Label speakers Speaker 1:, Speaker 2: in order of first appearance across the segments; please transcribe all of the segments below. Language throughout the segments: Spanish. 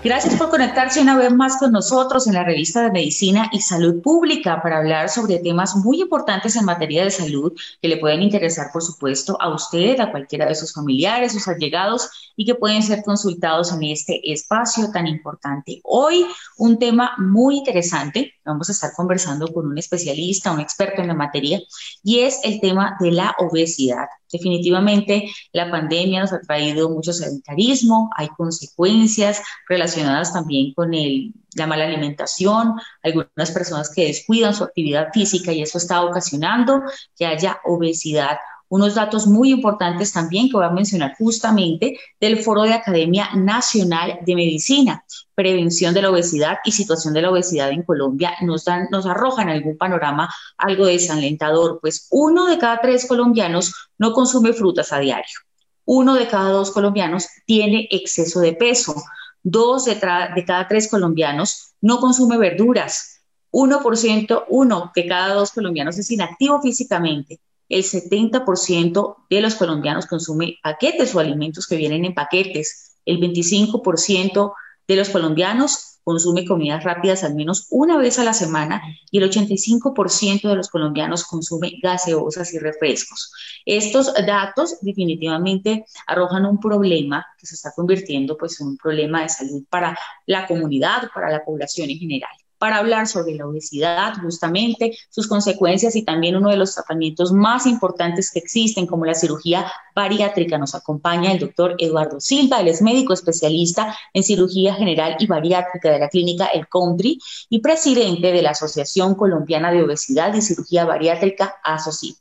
Speaker 1: Gracias por conectarse una vez más con nosotros en la revista de Medicina y Salud Pública para hablar sobre temas muy importantes en materia de salud que le pueden interesar, por supuesto, a usted, a cualquiera de sus familiares, sus allegados y que pueden ser consultados en este espacio tan importante. Hoy un tema muy interesante, vamos a estar conversando con un especialista, un experto en la materia, y es el tema de la obesidad. Definitivamente la pandemia nos ha traído mucho sedentarismo, hay consecuencias relacionadas también con el, la mala alimentación, algunas personas que descuidan su actividad física y eso está ocasionando que haya obesidad. Unos datos muy importantes también que voy a mencionar justamente del Foro de Academia Nacional de Medicina, Prevención de la Obesidad y Situación de la Obesidad en Colombia, nos, dan, nos arrojan algún panorama algo desalentador, pues uno de cada tres colombianos no consume frutas a diario, uno de cada dos colombianos tiene exceso de peso, dos de, cada tres colombianos no consume verduras, 1%, uno de cada dos colombianos es inactivo físicamente, el 70% de los colombianos consume paquetes o alimentos que vienen en paquetes. El 25% de los colombianos consume comidas rápidas al menos una vez a la semana y el 85% de los colombianos consume gaseosas y refrescos. Estos datos definitivamente arrojan un problema que se está convirtiendo pues, en un problema de salud para la comunidad, para la población en general para hablar sobre la obesidad, justamente sus consecuencias y también uno de los tratamientos más importantes que existen, como la cirugía bariátrica. Nos acompaña el doctor Eduardo Silva, él es médico especialista en cirugía general y bariátrica de la clínica El Country y presidente de la Asociación Colombiana de Obesidad y Cirugía Bariátrica, ASOCID.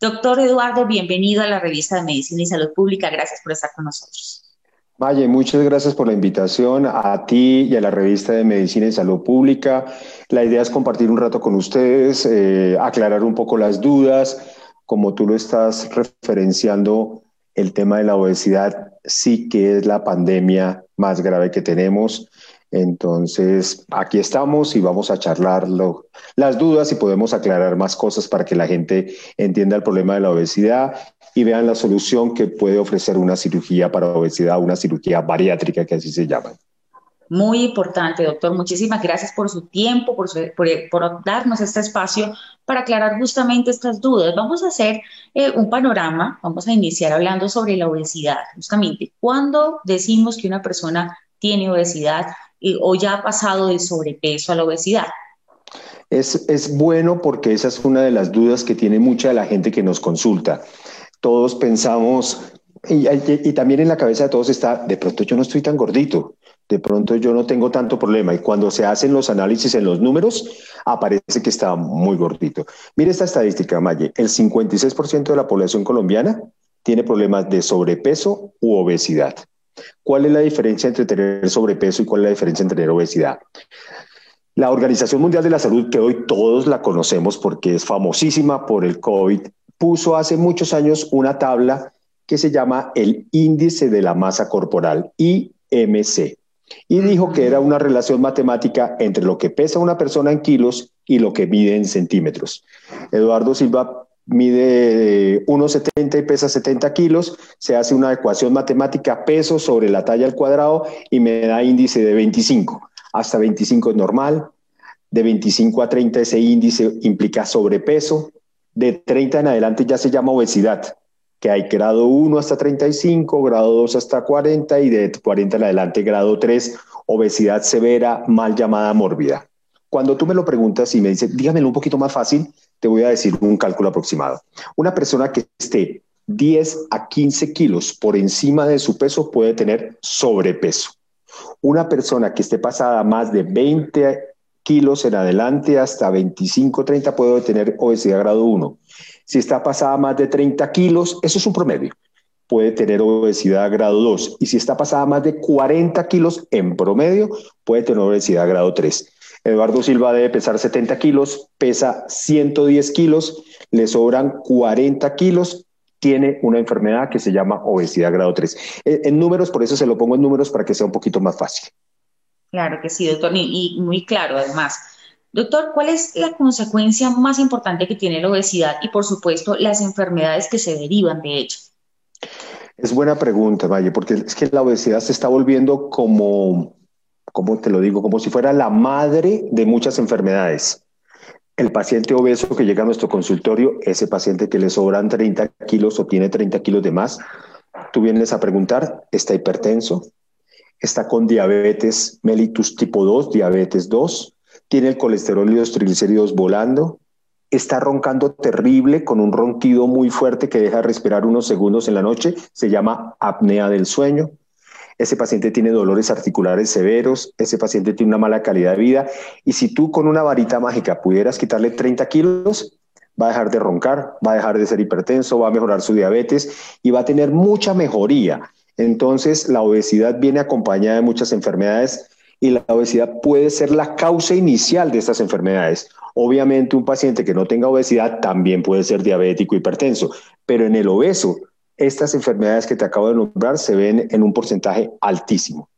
Speaker 1: Doctor Eduardo, bienvenido a la revista de Medicina y Salud Pública. Gracias por estar con nosotros.
Speaker 2: Valle, muchas gracias por la invitación a ti y a la revista de Medicina y Salud Pública. La idea es compartir un rato con ustedes, eh, aclarar un poco las dudas. Como tú lo estás referenciando, el tema de la obesidad sí que es la pandemia más grave que tenemos. Entonces, aquí estamos y vamos a charlar las dudas y podemos aclarar más cosas para que la gente entienda el problema de la obesidad y vean la solución que puede ofrecer una cirugía para obesidad, una cirugía bariátrica, que así se llama.
Speaker 1: Muy importante, doctor. Muchísimas gracias por su tiempo, por, por, darnos este espacio para aclarar justamente estas dudas. Vamos a hacer eh, un panorama, vamos a iniciar hablando sobre la obesidad. Justamente, ¿cuándo decimos que una persona tiene obesidad o ya ha pasado del sobrepeso a la obesidad?
Speaker 2: Es, es bueno porque esa es una de las dudas que tiene mucha de la gente que nos consulta. Todos pensamos, y, y, también en la cabeza de todos está, de pronto yo no estoy tan gordito, de pronto yo no tengo tanto problema. Y cuando se hacen los análisis en los números, aparece que está muy gordito. Mire esta estadística, Maye, el 56% de la población colombiana tiene problemas de sobrepeso u obesidad. ¿Cuál es la diferencia entre tener sobrepeso y cuál es la diferencia entre tener obesidad? La Organización Mundial de la Salud, que hoy todos la conocemos porque es famosísima por el COVID, puso hace muchos años una tabla que se llama el índice de la masa corporal, IMC, y dijo que era una relación matemática entre lo que pesa una persona en kilos y lo que mide en centímetros. Eduardo Silva mide 1,70 y pesa 70 kilos, se hace una ecuación matemática peso sobre la talla al cuadrado y me da índice de 25. Hasta 25 es normal, de 25 a 30 ese índice implica sobrepeso, de 30 en adelante ya se llama obesidad, que hay grado 1 hasta 35, grado 2 hasta 40 y de 40 en adelante grado 3, obesidad severa, mal llamada mórbida. Cuando tú me lo preguntas y me dices, dígamelo un poquito más fácil, te voy a decir un cálculo aproximado. Una persona que esté 10 a 15 kilos por encima de su peso puede tener sobrepeso. Una persona que esté pasada más de 20 kilos en adelante hasta 25, 30 puede tener obesidad grado 1. Si está pasada más de 30 kilos, eso es un promedio, puede tener obesidad grado 2. Y si está pasada más de 40 kilos en promedio, puede tener obesidad grado 3. Eduardo Silva debe pesar 70 kilos, pesa 110 kilos, le sobran 40 kilos, tiene una enfermedad que se llama obesidad grado 3. En, números, por eso se lo pongo en números para que sea un poquito más fácil.
Speaker 1: Claro que sí, doctor, y, muy claro además. Doctor, ¿cuál es la consecuencia más importante que tiene la obesidad y, por supuesto, las enfermedades que se derivan de ella?
Speaker 2: Es buena pregunta, Valle, porque es que la obesidad se está volviendo como, ¿cómo te lo digo? Como si fuera la madre de muchas enfermedades. El paciente obeso que llega a nuestro consultorio, ese paciente que le sobran 30 kilos o tiene 30 kilos de más, tú vienes a preguntar, ¿está hipertenso? ¿Está con diabetes mellitus tipo 2, diabetes 2? ¿Tiene el colesterol y los triglicéridos volando? está roncando terrible con un ronquido muy fuerte que deja respirar unos segundos en la noche, se llama apnea del sueño. Ese paciente tiene dolores articulares severos, ese paciente tiene una mala calidad de vida y si tú con una varita mágica pudieras quitarle 30 kilos, va a dejar de roncar, va a dejar de ser hipertenso, va a mejorar su diabetes y va a tener mucha mejoría. Entonces, la obesidad viene acompañada de muchas enfermedades y la obesidad puede ser la causa inicial de estas enfermedades. Obviamente un paciente que no tenga obesidad también puede ser diabético, hipertenso, pero en el obeso, estas enfermedades que te acabo de nombrar se ven en un porcentaje altísimo.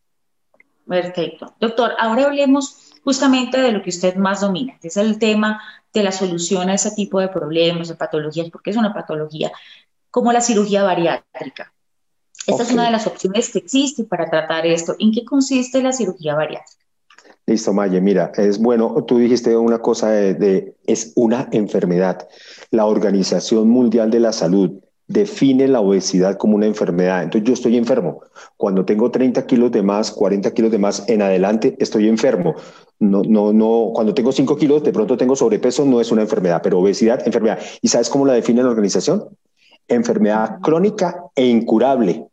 Speaker 1: Perfecto. Doctor, ahora hablemos justamente de lo que usted más domina, que es el tema de la solución a ese tipo de problemas, de patologías, porque es una patología, como la cirugía bariátrica. Esta es una de las opciones que existe para tratar esto. ¿En qué consiste la cirugía bariátrica?
Speaker 2: Listo, Maye. Mira, es bueno, tú dijiste una cosa de, es una enfermedad. La Organización Mundial de la Salud define la obesidad como una enfermedad. Entonces yo estoy enfermo. Cuando tengo 30 kilos de más, 40 kilos de más en adelante, estoy enfermo. No, no, no. Cuando tengo 5 kilos, de pronto tengo sobrepeso, no es una enfermedad, pero obesidad, enfermedad. ¿Y sabes cómo la define la organización? Enfermedad crónica e incurable.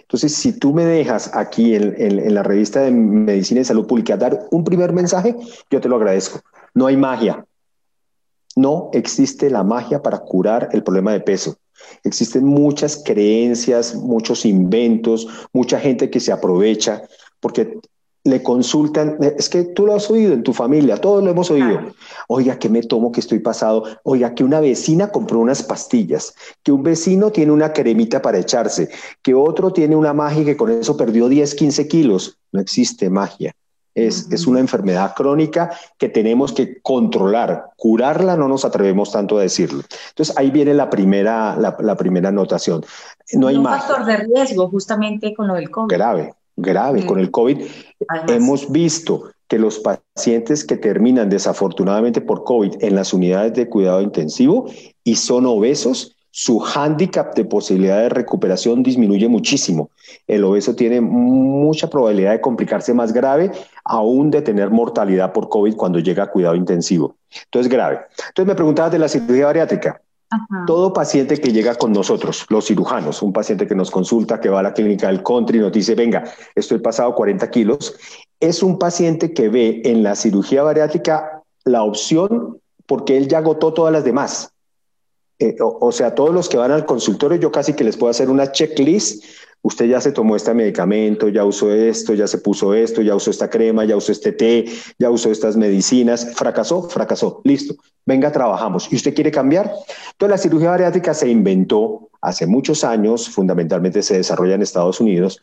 Speaker 2: Entonces, si tú me dejas aquí en, la revista de Medicina y Salud Pública dar un primer mensaje, yo te lo agradezco. No hay magia. No existe la magia para curar el problema de peso. Existen muchas creencias, muchos inventos, mucha gente que se aprovecha, porque le consultan, es que tú lo has oído en tu familia, todos lo hemos oído. Oiga, ¿qué me tomo que estoy pasado? Oiga, que una vecina compró unas pastillas, que un vecino tiene una cremita para echarse, que otro tiene una magia que con eso perdió 10, 15 kilos. No existe magia. Es, es una enfermedad crónica que tenemos que controlar. Curarla no nos atrevemos tanto a decirlo. Entonces ahí viene la primera, la, primera anotación. No hay un
Speaker 1: factor de riesgo justamente con lo del COVID.
Speaker 2: Grave, grave. Con el COVID hemos visto que los pacientes que terminan desafortunadamente por COVID en las unidades de cuidado intensivo y son obesos, su hándicap de posibilidad de recuperación disminuye muchísimo. El obeso tiene mucha probabilidad de complicarse más grave, aún de tener mortalidad por COVID cuando llega a cuidado intensivo. Entonces, grave. Entonces, me preguntabas de la cirugía bariátrica. Todo paciente que llega con nosotros, los cirujanos, un paciente que nos consulta, que va a la clínica del country y nos dice, venga, estoy pasado 40 kilos, es un paciente que ve en la cirugía bariátrica la opción porque él ya agotó todas las demás. Eh, o, sea, todos los que van al consultorio, yo casi que les puedo hacer una checklist. Usted ya se tomó este medicamento, ya usó esto, ya se puso esto, ya usó esta crema, ya usó este té, ya usó estas medicinas. Fracasó, fracasó, listo venga, trabajamos. ¿Y usted quiere cambiar? Entonces, la cirugía bariátrica se inventó hace muchos años, fundamentalmente se desarrolla en Estados Unidos,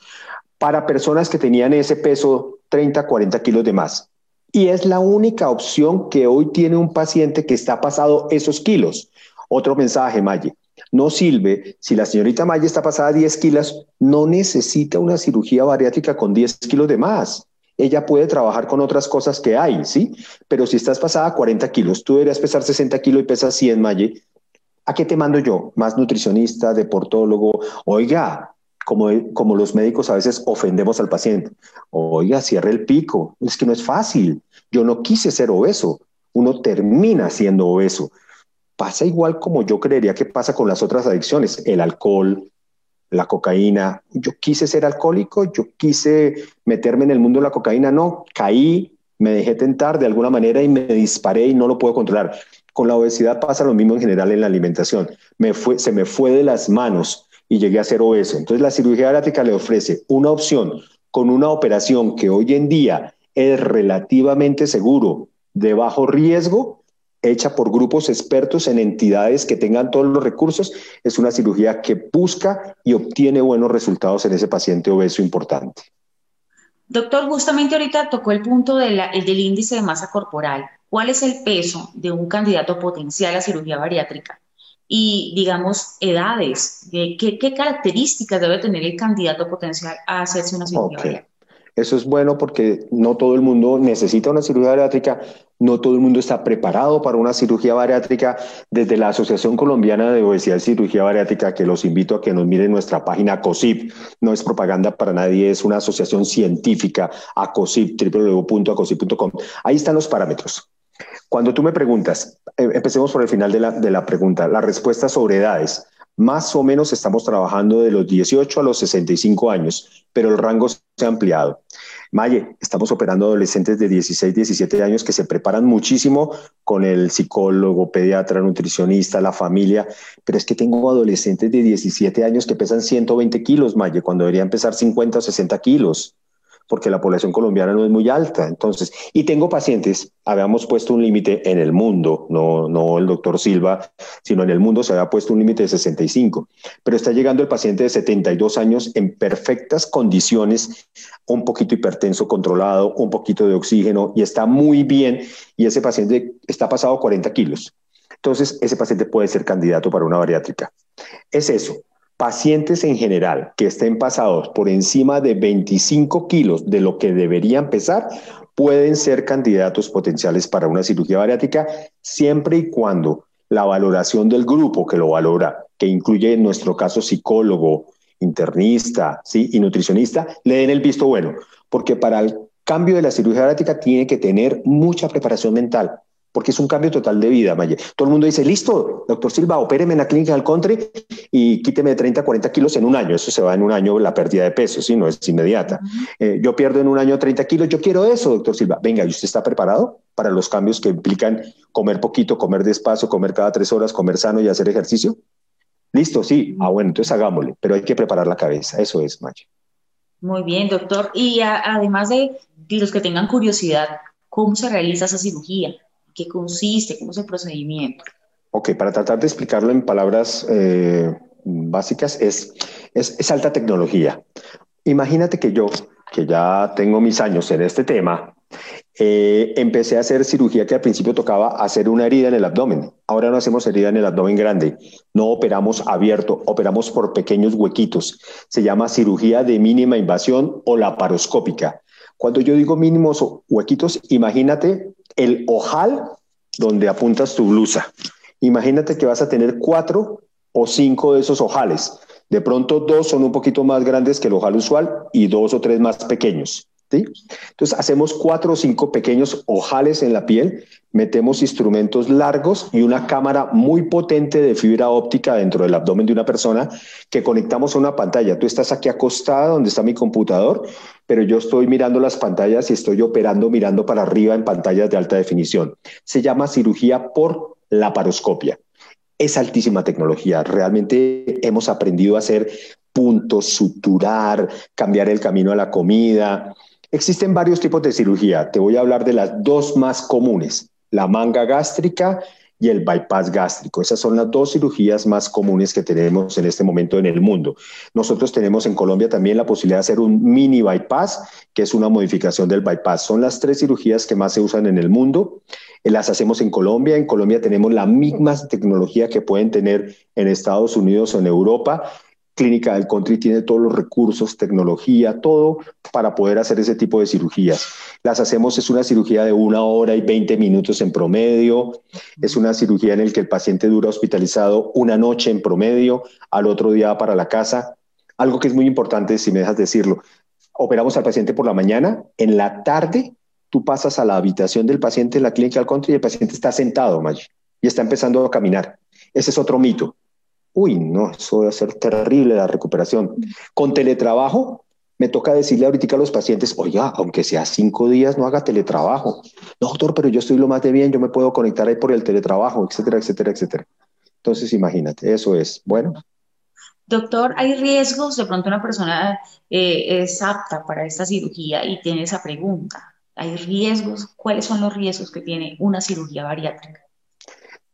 Speaker 2: para personas que tenían ese peso 30, 40 kilos de más. Y es la única opción que hoy tiene un paciente que está pasado esos kilos. Otro mensaje, Maye. No sirve, si la señorita Maye está pasada 10 kilos, no necesita una cirugía bariátrica con 10 kilos de más ella puede trabajar con otras cosas que hay, ¿sí? Pero si estás pasada a 40 kilos, tú deberías pesar 60 kilos y pesas 100, Maye, ¿a qué te mando yo? Más nutricionista, deportólogo, oiga, como, como los médicos a veces ofendemos al paciente, oiga, cierre el pico, es que no es fácil, yo no quise ser obeso, uno termina siendo obeso. Pasa igual como yo creería que pasa con las otras adicciones, el alcohol, la cocaína. Yo quise ser alcohólico, yo quise meterme en el mundo de la cocaína, no, caí, me dejé tentar de alguna manera y me disparé y no lo puedo controlar. Con la obesidad pasa lo mismo en general en la alimentación. Se me fue de las manos y llegué a ser obeso. Entonces la cirugía bariátrica le ofrece una opción con una operación que hoy en día es relativamente seguro, de bajo riesgo, hecha por grupos expertos en entidades que tengan todos los recursos. Es una cirugía que busca y obtiene buenos resultados en ese paciente obeso importante.
Speaker 1: Doctor, justamente ahorita tocó el punto del índice de masa corporal. ¿Cuál es el peso de un candidato potencial a cirugía bariátrica? Y, digamos, edades. ¿Qué, características debe tener el candidato potencial a hacerse una cirugía bariátrica?
Speaker 2: Eso es bueno porque no todo el mundo necesita una cirugía bariátrica, no todo el mundo está preparado para una cirugía bariátrica. Desde la Asociación Colombiana de Obesidad y Cirugía Bariátrica, que los invito a que nos miren nuestra página COSIP, no es propaganda para nadie, es una asociación científica, ACOSIP, www.acosip.com. Ahí están los parámetros. Cuando tú me preguntas, eh, empecemos por el final de la, de la pregunta, la respuesta sobre edades. Más o menos estamos trabajando de los 18 a los 65 años, pero el rango se ha ampliado. Maye, estamos operando adolescentes de 16, 17 años que se preparan muchísimo con el psicólogo, pediatra, nutricionista, la familia, pero es que tengo adolescentes de 17 años que pesan 120 kilos, Maye, cuando deberían pesar 50 o 60 kilos porque la población colombiana no es muy alta. Entonces, y tengo pacientes, habíamos puesto un límite en el mundo, no, no el doctor Silva, sino en el mundo se había puesto un límite de 65, pero está llegando el paciente de 72 años en perfectas condiciones, un poquito hipertenso controlado, un poquito de oxígeno y está muy bien y ese paciente está pasado 40 kilos. Entonces, ese paciente puede ser candidato para una bariátrica. Es eso, Pacientes en general que estén pasados por encima de 25 kilos de lo que deberían pesar pueden ser candidatos potenciales para una cirugía bariátrica siempre y cuando la valoración del grupo que lo valora, que incluye en nuestro caso psicólogo, internista ¿sí? y nutricionista, le den el visto bueno, porque para el cambio de la cirugía bariátrica tiene que tener mucha preparación mental porque es un cambio total de vida, Maye. Todo el mundo dice, listo, doctor Silva, opéreme en la clínica del country y quíteme de 30 a 40 kilos en un año. Eso se va en un año la pérdida de peso, ¿sí? No es inmediata. Eh, yo pierdo en un año 30 kilos, yo quiero eso, doctor Silva. Venga, ¿y usted está preparado para los cambios que implican comer poquito, comer despacio, comer cada tres horas, comer sano y hacer ejercicio? Listo, sí. Ah, bueno, entonces hagámosle, pero hay que preparar la cabeza. Eso es, Maye.
Speaker 1: Muy bien, doctor. Y además de, de los que tengan curiosidad, ¿cómo se realiza esa cirugía? Qué consiste, cómo es el procedimiento.
Speaker 2: Ok, para tratar de explicarlo en palabras eh, básicas, es, es, alta tecnología. Imagínate que yo, que ya tengo mis años en este tema, eh, empecé a hacer cirugía que al principio tocaba hacer una herida en el abdomen. Ahora no hacemos herida en el abdomen grande, no operamos abierto, operamos por pequeños huequitos. Se llama cirugía de mínima invasión o laparoscópica. Cuando yo digo mínimos huequitos, imagínate el ojal donde apuntas tu blusa. Imagínate que vas a tener cuatro o cinco de esos ojales. De pronto dos son un poquito más grandes que el ojal usual y dos o tres más pequeños. Entonces hacemos cuatro o cinco pequeños ojales en la piel, metemos instrumentos largos y una cámara muy potente de fibra óptica dentro del abdomen de una persona que conectamos a una pantalla. Tú estás aquí acostada donde está mi computador, pero yo estoy mirando las pantallas y estoy operando mirando para arriba en pantallas de alta definición. Se llama cirugía por laparoscopia. Es altísima tecnología. Realmente hemos aprendido a hacer puntos, suturar, cambiar el camino a la comida, Existen varios tipos de cirugía. Te voy a hablar de las dos más comunes, la manga gástrica y el bypass gástrico. Esas son las dos cirugías más comunes que tenemos en este momento en el mundo. Nosotros tenemos en Colombia también la posibilidad de hacer un mini bypass, que es una modificación del bypass. Son las tres cirugías que más se usan en el mundo. Las hacemos en Colombia. En Colombia tenemos la misma tecnología que pueden tener en Estados Unidos o en Europa Clínica del Country tiene todos los recursos, tecnología, todo para poder hacer ese tipo de cirugías. Las hacemos, es una cirugía de una hora y 20 minutos en promedio, es una cirugía en la que el paciente dura hospitalizado una noche en promedio, al otro día para la casa. Algo que es muy importante, si me dejas decirlo, operamos al paciente por la mañana, en la tarde tú pasas a la habitación del paciente en la clínica del country y el paciente está sentado, Maggi, y está empezando a caminar. Ese es otro mito uy, no, eso a ser terrible la recuperación. Con teletrabajo, me toca decirle ahorita a los pacientes, oiga, aunque sea cinco días, no haga teletrabajo. No, doctor, pero yo estoy lo más de bien, yo me puedo conectar ahí por el teletrabajo, etcétera, etcétera, etcétera. Entonces, imagínate, eso es. Bueno.
Speaker 1: Doctor, ¿hay riesgos? De pronto una persona eh, es apta para esta cirugía y tiene esa pregunta. ¿Hay riesgos? ¿Cuáles son los riesgos que tiene una cirugía bariátrica?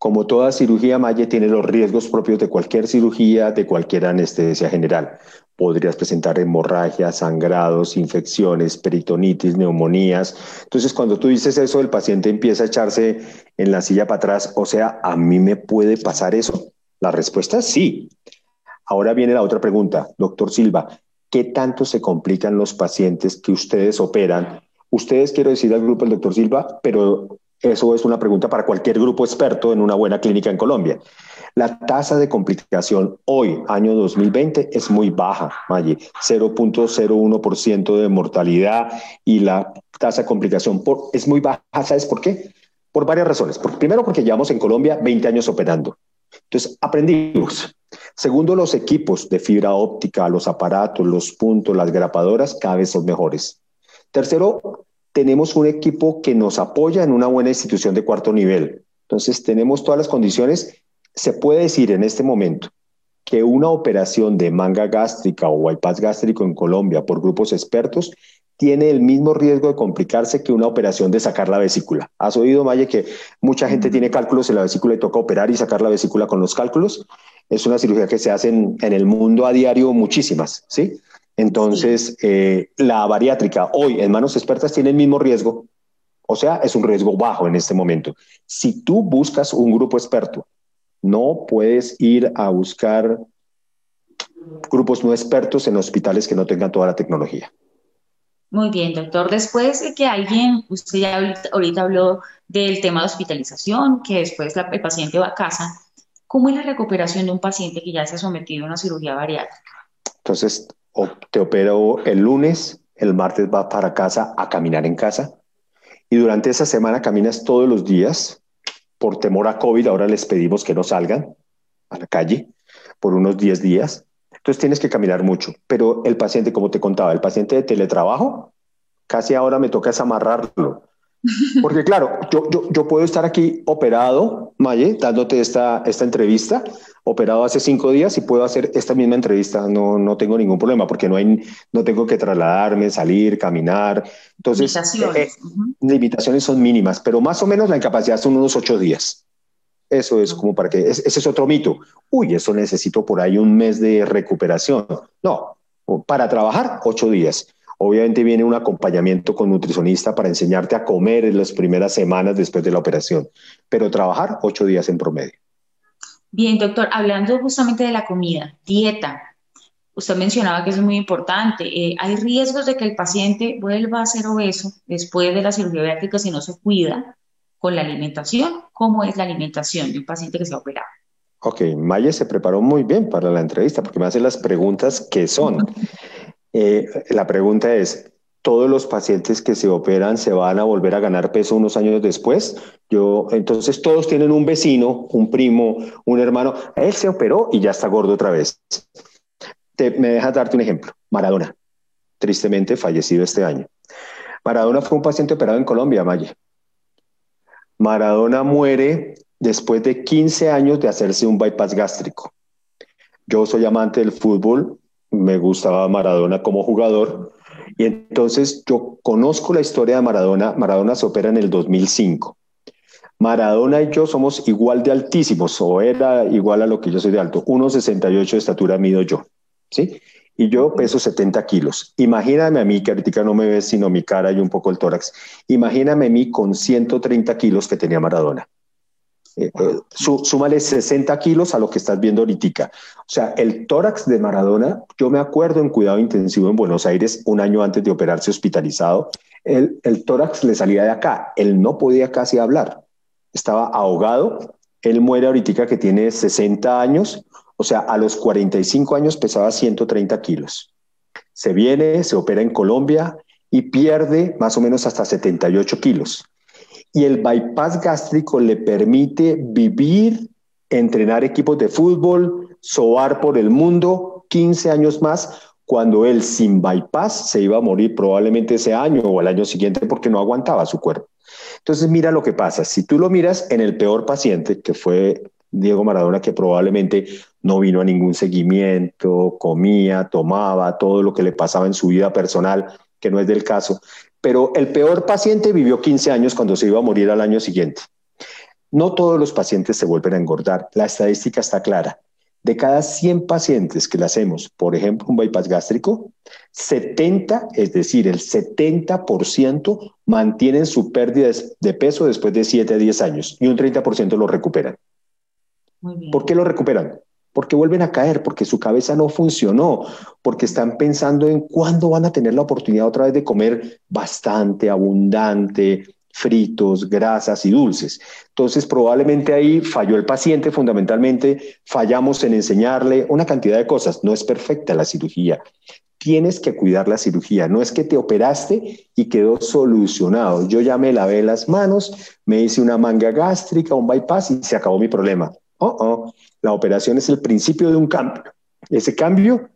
Speaker 2: Como toda cirugía, Maye tiene los riesgos propios de cualquier cirugía, de cualquier anestesia general. Podrías presentar hemorragias, sangrados, infecciones, peritonitis, neumonías. Entonces, cuando tú dices eso, el paciente empieza a echarse en la silla para atrás. O sea, ¿a mí me puede pasar eso? La respuesta es sí. Ahora viene la otra pregunta, doctor Silva. ¿Qué tanto se complican los pacientes que ustedes operan? Ustedes, quiero decir al grupo del doctor Silva, pero eso es una pregunta para cualquier grupo experto en una buena clínica en Colombia. La tasa de complicación hoy, año 2020, es muy baja, Maggi, 0.01% de mortalidad y la tasa de complicación es muy baja. ¿Sabes por qué? Por varias razones. primero, porque llevamos en Colombia 20 años operando. Entonces, aprendimos. Segundo, los equipos de fibra óptica, los aparatos, los puntos, las grapadoras, cada vez son mejores. Tercero, tenemos un equipo que nos apoya en una buena institución de cuarto nivel. Entonces, tenemos todas las condiciones. Se puede decir en este momento que una operación de manga gástrica o bypass gástrico en Colombia por grupos expertos tiene el mismo riesgo de complicarse que una operación de sacar la vesícula. ¿Has oído, Maye, que mucha gente tiene cálculos en la vesícula y toca operar y sacar la vesícula con los cálculos? Es una cirugía que se hace en, el mundo a diario muchísimas, ¿sí? Entonces, eh, la bariátrica hoy en manos expertas tiene el mismo riesgo, o sea, es un riesgo bajo en este momento. Si tú buscas un grupo experto, no puedes ir a buscar grupos no expertos en hospitales que no tengan toda la tecnología.
Speaker 1: Muy bien, doctor. Después de que alguien, usted ya ahorita, habló del tema de hospitalización, que después el paciente va a casa, ¿cómo es la recuperación de un paciente que ya se ha sometido a una cirugía bariátrica?
Speaker 2: Entonces, te opero el lunes, el martes va para casa a caminar en casa y durante esa semana caminas todos los días. Por temor a COVID, ahora les pedimos que no salgan a la calle por unos 10 días entonces tienes que caminar mucho. Pero el paciente, como te contaba, el paciente de teletrabajo, casi ahora me toca es amarrarlo. Porque claro, yo, yo, puedo estar aquí operado, Maye, dándote esta, esta entrevista, operado hace cinco días y puedo hacer esta misma entrevista, no, no tengo ningún problema porque no, hay, no tengo que trasladarme, salir, caminar. Entonces, limitaciones. Eh, limitaciones son mínimas, pero más o menos la incapacidad son unos ocho días. Eso es como para que, ese es otro mito. Uy, eso necesito por ahí un mes de recuperación. No, para trabajar, ocho días. Obviamente viene un acompañamiento con nutricionista para enseñarte a comer en las primeras semanas después de la operación, pero trabajar ocho días en promedio.
Speaker 1: Bien, doctor, hablando justamente de la comida, dieta, usted mencionaba que es muy importante. Eh, ¿Hay riesgos de que el paciente vuelva a ser obeso después de la cirugía bariátrica si no se cuida? con la alimentación, cómo es la alimentación de un paciente que se ha operado.
Speaker 2: Ok, Maya se preparó muy bien para la entrevista porque me hace las preguntas que son. Eh, la pregunta es, ¿todos los pacientes que se operan se van a volver a ganar peso unos años después? Yo, entonces todos tienen un vecino, un primo, un hermano. Él se operó y ya está gordo otra vez. Te, me dejas darte un ejemplo. Maradona, tristemente fallecido este año. Maradona fue un paciente operado en Colombia, Maya. Maradona muere después de 15 años de hacerse un bypass gástrico. Yo soy amante del fútbol, me gustaba Maradona como jugador y entonces yo conozco la historia de Maradona. Maradona se opera en el 2005. Maradona y yo somos igual de altísimos, o era igual a lo que yo soy de alto. 1,68 de estatura mido yo, ¿sí? y yo peso 70 kilos. Imagíname a mí, que ahorita no me ves sino mi cara y un poco el tórax. Imagíname a mí con 130 kilos que tenía Maradona. Eh, eh, súmale 60 kilos a lo que estás viendo ahorita. O sea, el tórax de Maradona, yo me acuerdo en cuidado intensivo en Buenos Aires, un año antes de operarse hospitalizado, el, el tórax le salía de acá. Él no podía casi hablar. Estaba ahogado. Él muere ahorita que tiene 60 años o sea, a los 45 años pesaba 130 kilos. Se viene, se opera en Colombia y pierde más o menos hasta 78 kilos. Y el bypass gástrico le permite vivir, entrenar equipos de fútbol, soar por el mundo 15 años más, cuando él sin bypass se iba a morir probablemente ese año o el año siguiente porque no aguantaba su cuerpo. Entonces mira lo que pasa. Si tú lo miras en el peor paciente, que fue Diego Maradona, que probablemente no vino a ningún seguimiento, comía, tomaba, todo lo que le pasaba en su vida personal, que no es del caso, pero el peor paciente vivió 15 años cuando se iba a morir al año siguiente. No todos los pacientes se vuelven a engordar. La estadística está clara. De cada 100 pacientes que le hacemos, por ejemplo, un bypass gástrico, 70, es decir, el 70% mantienen su pérdida de peso después de 7 a 10 años y un 30% lo recuperan. ¿Por qué lo recuperan? Porque vuelven a caer, porque su cabeza no funcionó, porque están pensando en cuándo van a tener la oportunidad otra vez de comer bastante, abundante, fritos, grasas y dulces. Entonces, probablemente ahí falló el paciente, fundamentalmente fallamos en enseñarle una cantidad de cosas. No es perfecta la cirugía. Tienes que cuidar la cirugía. No es que te operaste y quedó solucionado. Yo ya me lavé las manos, me hice una manga gástrica, un bypass y se acabó mi problema. Oh, oh. La operación es el principio de un cambio. Ese cambio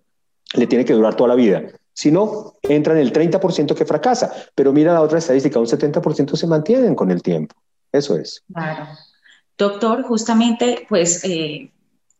Speaker 2: le tiene que durar toda la vida. Si no, entra en el 30% que fracasa. Pero mira la otra estadística, un 70% se mantienen con el tiempo. Eso es.
Speaker 1: Doctor, justamente, pues eh,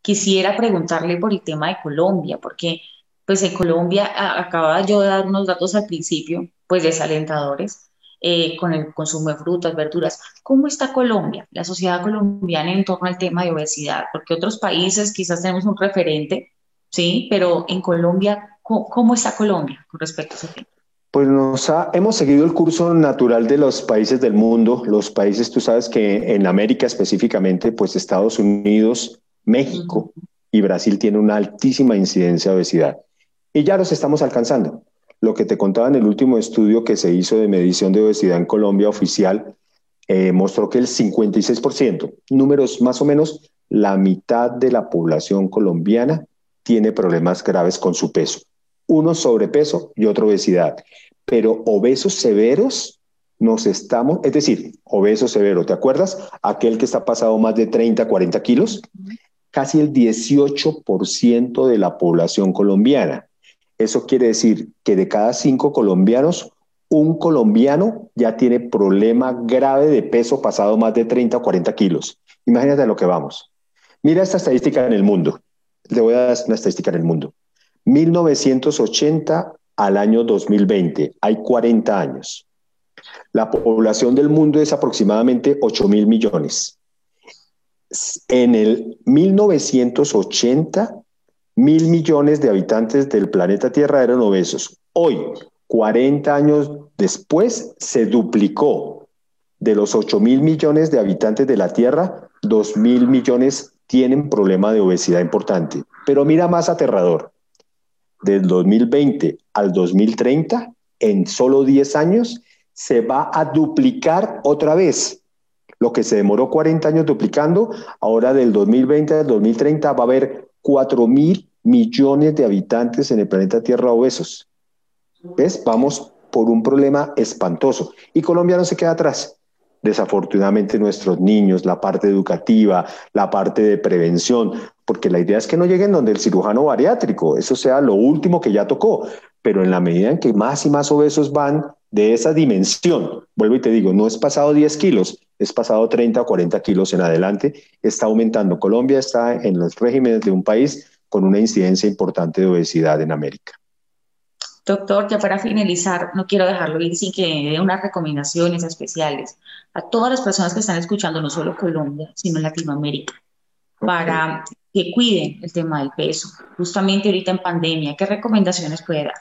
Speaker 1: quisiera preguntarle por el tema de Colombia, porque pues en Colombia acaba yo de dar unos datos al principio, pues desalentadores, eh, con el consumo de frutas, verduras. ¿Cómo está Colombia, la sociedad colombiana en torno al tema de obesidad? Porque otros países quizás tenemos un referente, ¿sí? Pero en Colombia, ¿Cómo, está Colombia con respecto a ese tema?
Speaker 2: Pues nos hemos seguido el curso natural de los países del mundo, los países, tú sabes que en América específicamente, pues Estados Unidos, México y Brasil tienen una altísima incidencia de obesidad. Y ya los estamos alcanzando. Lo que te contaba en el último estudio que se hizo de medición de obesidad en Colombia oficial, eh, mostró que el 56%, números más o menos, la mitad de la población colombiana tiene problemas graves con su peso uno sobrepeso y otro obesidad. Pero obesos severos nos estamos, es decir, obeso severo, ¿te acuerdas? Aquel que está pasado más de 30, 40 kilos, casi el 18% de la población colombiana. Eso quiere decir que de cada cinco colombianos, un colombiano ya tiene problema grave de peso pasado más de 30 o 40 kilos. Imagínate a lo que vamos. Mira esta estadística en el mundo. Le voy a dar una estadística en el mundo. 1980 al año 2020, hay 40 años. La población del mundo es aproximadamente 8 mil millones. En el 1980, mil millones de habitantes del planeta Tierra eran obesos. Hoy, 40 años después, se duplicó. De los 8 mil millones de habitantes de la Tierra, 2 mil millones tienen problema de obesidad importante. Pero mira más aterrador del 2020 al 2030, en solo 10 años, se va a duplicar otra vez. Lo que se demoró 40 años duplicando, ahora del 2020 al 2030 va a haber 4 mil millones de habitantes en el planeta Tierra obesos. ¿Ves? Vamos por un problema espantoso. Y Colombia no se queda atrás desafortunadamente nuestros niños, la parte educativa, la parte de prevención, porque la idea es que no lleguen donde el cirujano bariátrico, eso sea lo último que ya tocó, pero en la medida en que más y más obesos van de esa dimensión, vuelvo y te digo, no es pasado 10 kilos, es pasado 30 o 40 kilos en adelante, está aumentando. Colombia está en los regímenes de un país con una incidencia importante de obesidad en América.
Speaker 1: Doctor, ya para finalizar, no quiero dejarlo ir sin que dé unas recomendaciones especiales a todas las personas que están escuchando, no solo Colombia, sino Latinoamérica, para que cuiden el tema del peso, justamente ahorita en pandemia. ¿Qué recomendaciones puede dar?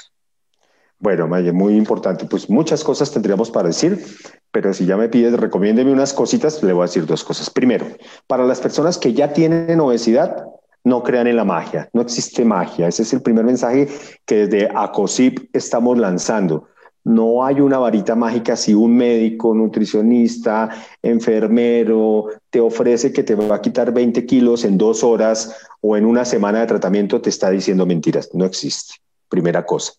Speaker 2: Bueno, Maya, muy importante. Pues muchas cosas tendríamos para decir, pero si ya me pides, recomiéndeme unas cositas, le voy a decir dos cosas. Primero, para las personas que ya tienen obesidad, no crean en la magia, no existe magia. Ese es el primer mensaje que desde ACOSIP estamos lanzando. No hay una varita mágica si un médico, nutricionista, enfermero te ofrece que te va a quitar 20 kilos en dos horas o en una semana de tratamiento, te está diciendo mentiras. No existe. Primera cosa.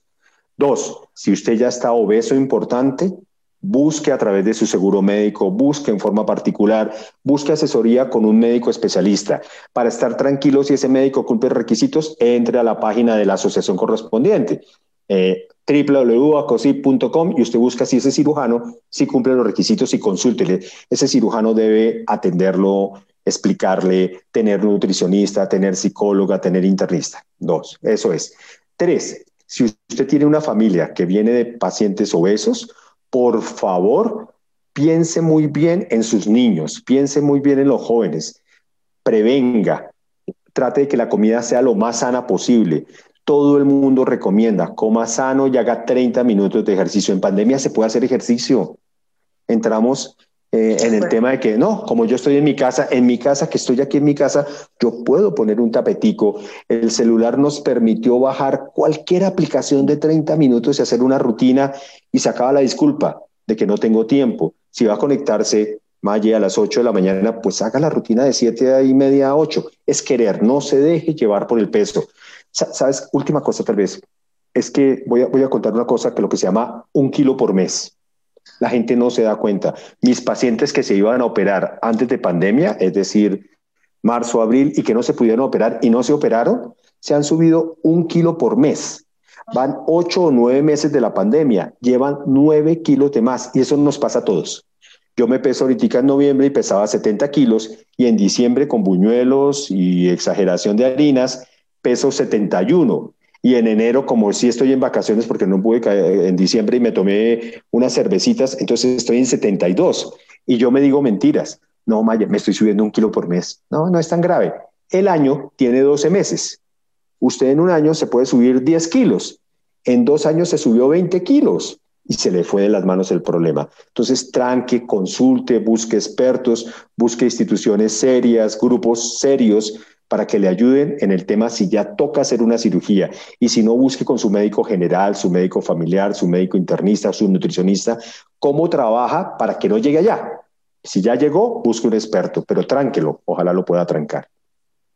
Speaker 2: Dos, si usted ya está obeso importante, busque a través de su seguro médico, busque en forma particular, busque asesoría con un médico especialista. Para estar tranquilo, si ese médico cumple requisitos, entre a la página de la asociación correspondiente. Eh, www.acosip.com y usted busca si ese cirujano si cumple los requisitos y consúltele. Ese cirujano debe atenderlo, explicarle, tener nutricionista, tener psicóloga, tener internista. Dos, eso es. Tres, si usted tiene una familia que viene de pacientes obesos, por favor, piense muy bien en sus niños, piense muy bien en los jóvenes, prevenga, trate de que la comida sea lo más sana posible. Todo el mundo recomienda, coma sano y haga 30 minutos de ejercicio. En pandemia se puede hacer ejercicio. Entramos eh, en el tema de que no, como yo estoy en mi casa, en mi casa, que estoy aquí en mi casa, yo puedo poner un tapetico. El celular nos permitió bajar cualquier aplicación de 30 minutos y hacer una rutina y sacaba la disculpa de que no tengo tiempo. Si va a conectarse Maye a las 8 de la mañana, pues haga la rutina de 7 y media a 8. Es querer, no se deje llevar por el peso. Sabes, última cosa tal vez, es que voy a, voy a contar una cosa que lo que se llama un kilo por mes. La gente no se da cuenta. Mis pacientes que se iban a operar antes de pandemia, es decir, marzo, abril, y que no se pudieron operar y no se operaron, se han subido un kilo por mes. Van ocho o nueve meses de la pandemia, llevan nueve kilos de más y eso nos pasa a todos. Yo me peso ahorita en noviembre y pesaba 70 kilos y en diciembre con buñuelos y exageración de harinas peso 71 y en enero, como si estoy en vacaciones porque no pude caer en diciembre y me tomé unas cervecitas, entonces estoy en 72. Y yo me digo mentiras. No, Maya, me estoy subiendo un kilo por mes. No, no es tan grave. El año tiene 12 meses. Usted en un año se puede subir 10 kilos. En dos años se subió 20 kilos y se le fue de las manos el problema. Entonces, tranque, consulte, busque expertos, busque instituciones serias, grupos serios para que le ayuden en el tema si ya toca hacer una cirugía y si no busque con su médico general, su médico familiar, su médico internista, su nutricionista, cómo trabaja para que no llegue allá. Si ya llegó, busque un experto, pero tránquelo, ojalá lo pueda trancar.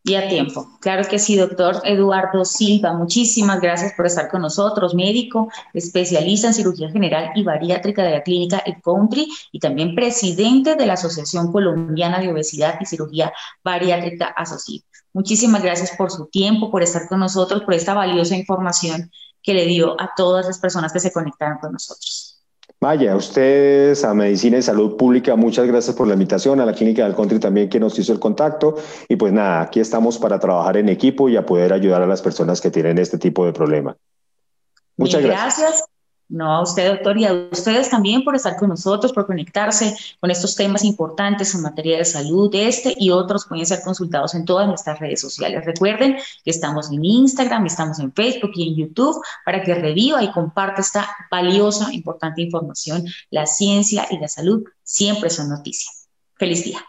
Speaker 1: Y a tiempo. Claro que sí, doctor Eduardo Silva. Muchísimas gracias por estar con nosotros, médico, especialista en cirugía general y bariátrica de la clínica El Country y también presidente de la Asociación Colombiana de Obesidad y Cirugía Bariátrica Asociada. Muchísimas gracias por su tiempo, por estar con nosotros, por esta valiosa información que le dio a todas las personas que se conectaron con nosotros.
Speaker 2: Vaya, a ustedes, a Medicina y Salud Pública, muchas gracias por la invitación, a la Clínica del Country también que nos hizo el contacto. Y pues nada, aquí estamos para trabajar en equipo y a poder ayudar a las personas que tienen este tipo de problema.
Speaker 1: Muchas gracias. gracias. No, a usted, doctor, y a ustedes también por estar con nosotros, por conectarse con estos temas importantes en materia de salud. Este y otros pueden ser consultados en todas nuestras redes sociales. Recuerden que estamos en Instagram, estamos en Facebook y en YouTube para que reviva y comparta esta valiosa, importante información. La ciencia y la salud siempre son noticias. Feliz día.